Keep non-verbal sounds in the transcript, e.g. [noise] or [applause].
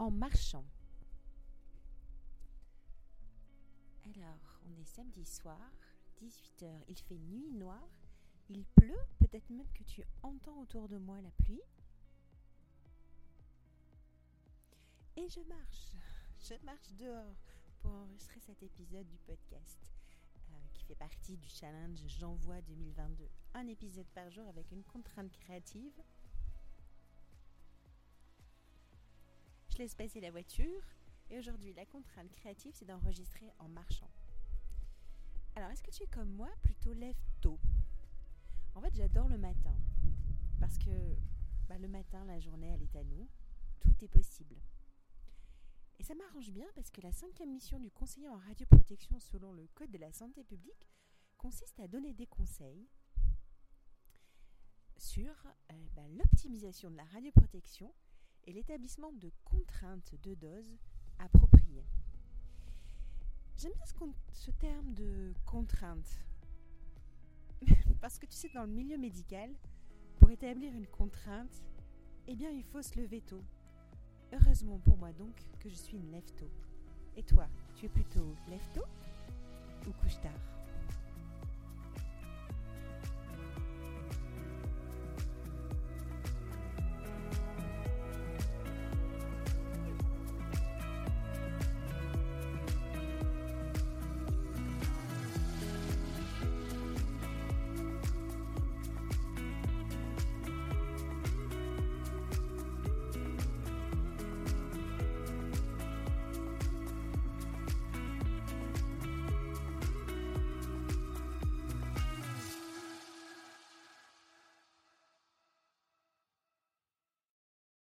en marchant. Alors, on est samedi soir, 18h, il fait nuit noire, il pleut, peut-être même que tu entends autour de moi la pluie. Et je marche, je marche dehors pour enregistrer cet épisode du podcast euh, qui fait partie du challenge J'envoie 2022. Un épisode par jour avec une contrainte créative. Laisse passer la voiture et aujourd'hui la contrainte créative c'est d'enregistrer en marchant. Alors est-ce que tu es comme moi plutôt lève tôt? En fait j'adore le matin parce que bah, le matin la journée elle est à nous, tout est possible. Et ça m'arrange bien parce que la cinquième mission du conseiller en radioprotection selon le Code de la santé publique consiste à donner des conseils sur euh, bah, l'optimisation de la radioprotection l'établissement de contraintes de dose appropriées. J'aime bien ce, terme de contrainte [laughs] parce que tu sais, dans le milieu médical, pour établir une contrainte, eh bien, il faut se lever tôt. Heureusement pour moi donc que je suis une lève-tôt. Et toi, tu es plutôt lève-tôt